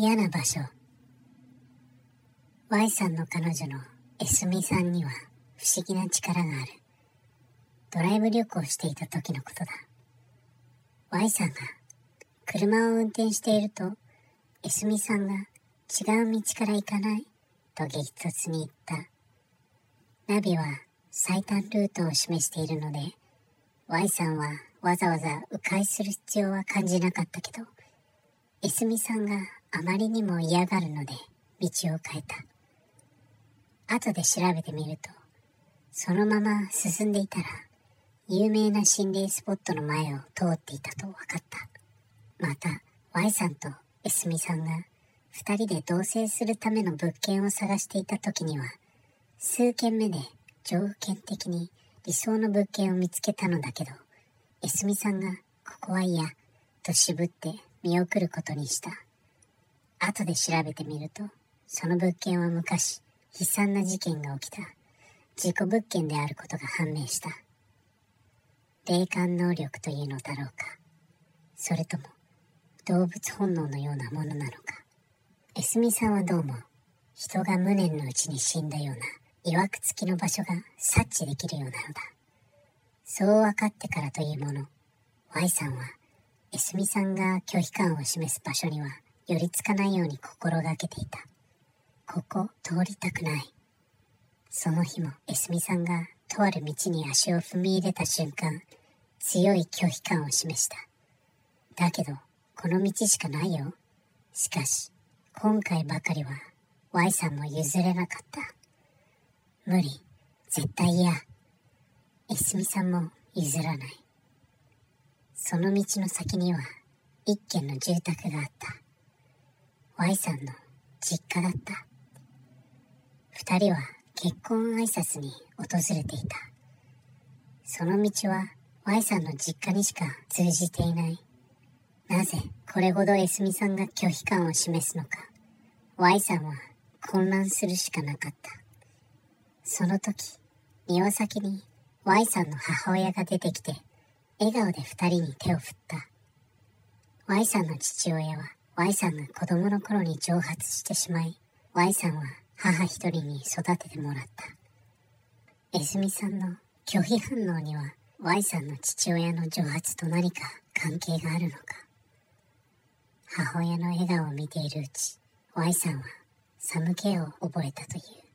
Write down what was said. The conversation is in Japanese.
嫌な場所。Y さんの彼女のエスミさんには不思議な力がある。ドライブ旅行していた時のことだ。Y さんが車を運転しているとエスミさんが違う道から行かない。と激突に言った。ナビは最短ルートを示しているので Y さんはわざわざ迂回する必要は感じなかったけどエスミさんがあまりにも嫌がるので道を変えた。後で調べてみるとそのまま進んでいたら有名な心霊スポットの前を通っていたと分かった。また Y さんとエスミさんが2人で同棲するための物件を探していた時には数軒目で条件的に理想の物件を見つけたのだけどエスミさんがここは嫌と渋って見送ることにした。後で調べてみるとその物件は昔悲惨な事件が起きた。事故物件であることが判明した。霊感能力というのだろうか。それとも動物本能のようなものなのか。エスミさんはどうも人が無念のうちに死んだような曰く付きの場所が察知できるようなのだ。そう分かってからというもの。Y さんはエスミさんが拒否感を示す場所には寄りつかないように心がけていた。ここ通りたくない。その日もエスミさんがとある道に足を踏み入れた瞬間強い拒否感を示した。だけどこの道しかないよ。しかし今回ばかりは Y さんも譲れなかった。無理。絶対嫌。エスミさんも譲らない。その道の先には一軒の住宅があった。Y さんの実家だった。二人は結婚挨拶に訪れていた。その道は Y さんの実家にしか通じていない。なぜこれほどエスミさんが拒否感を示すのか。Y さんは混乱するしかなかった。その時庭先に Y さんの母親が出てきて笑顔で二人に手を振った。Y さんの父親は Y さんが子供の頃に蒸発してしまい Y さんは母一人に育ててもらった。エスミさんの拒否反応には Y さんの父親の蒸発と何か関係があるのか。母親の笑顔を見ているうち Y さんは寒気を覚えたという。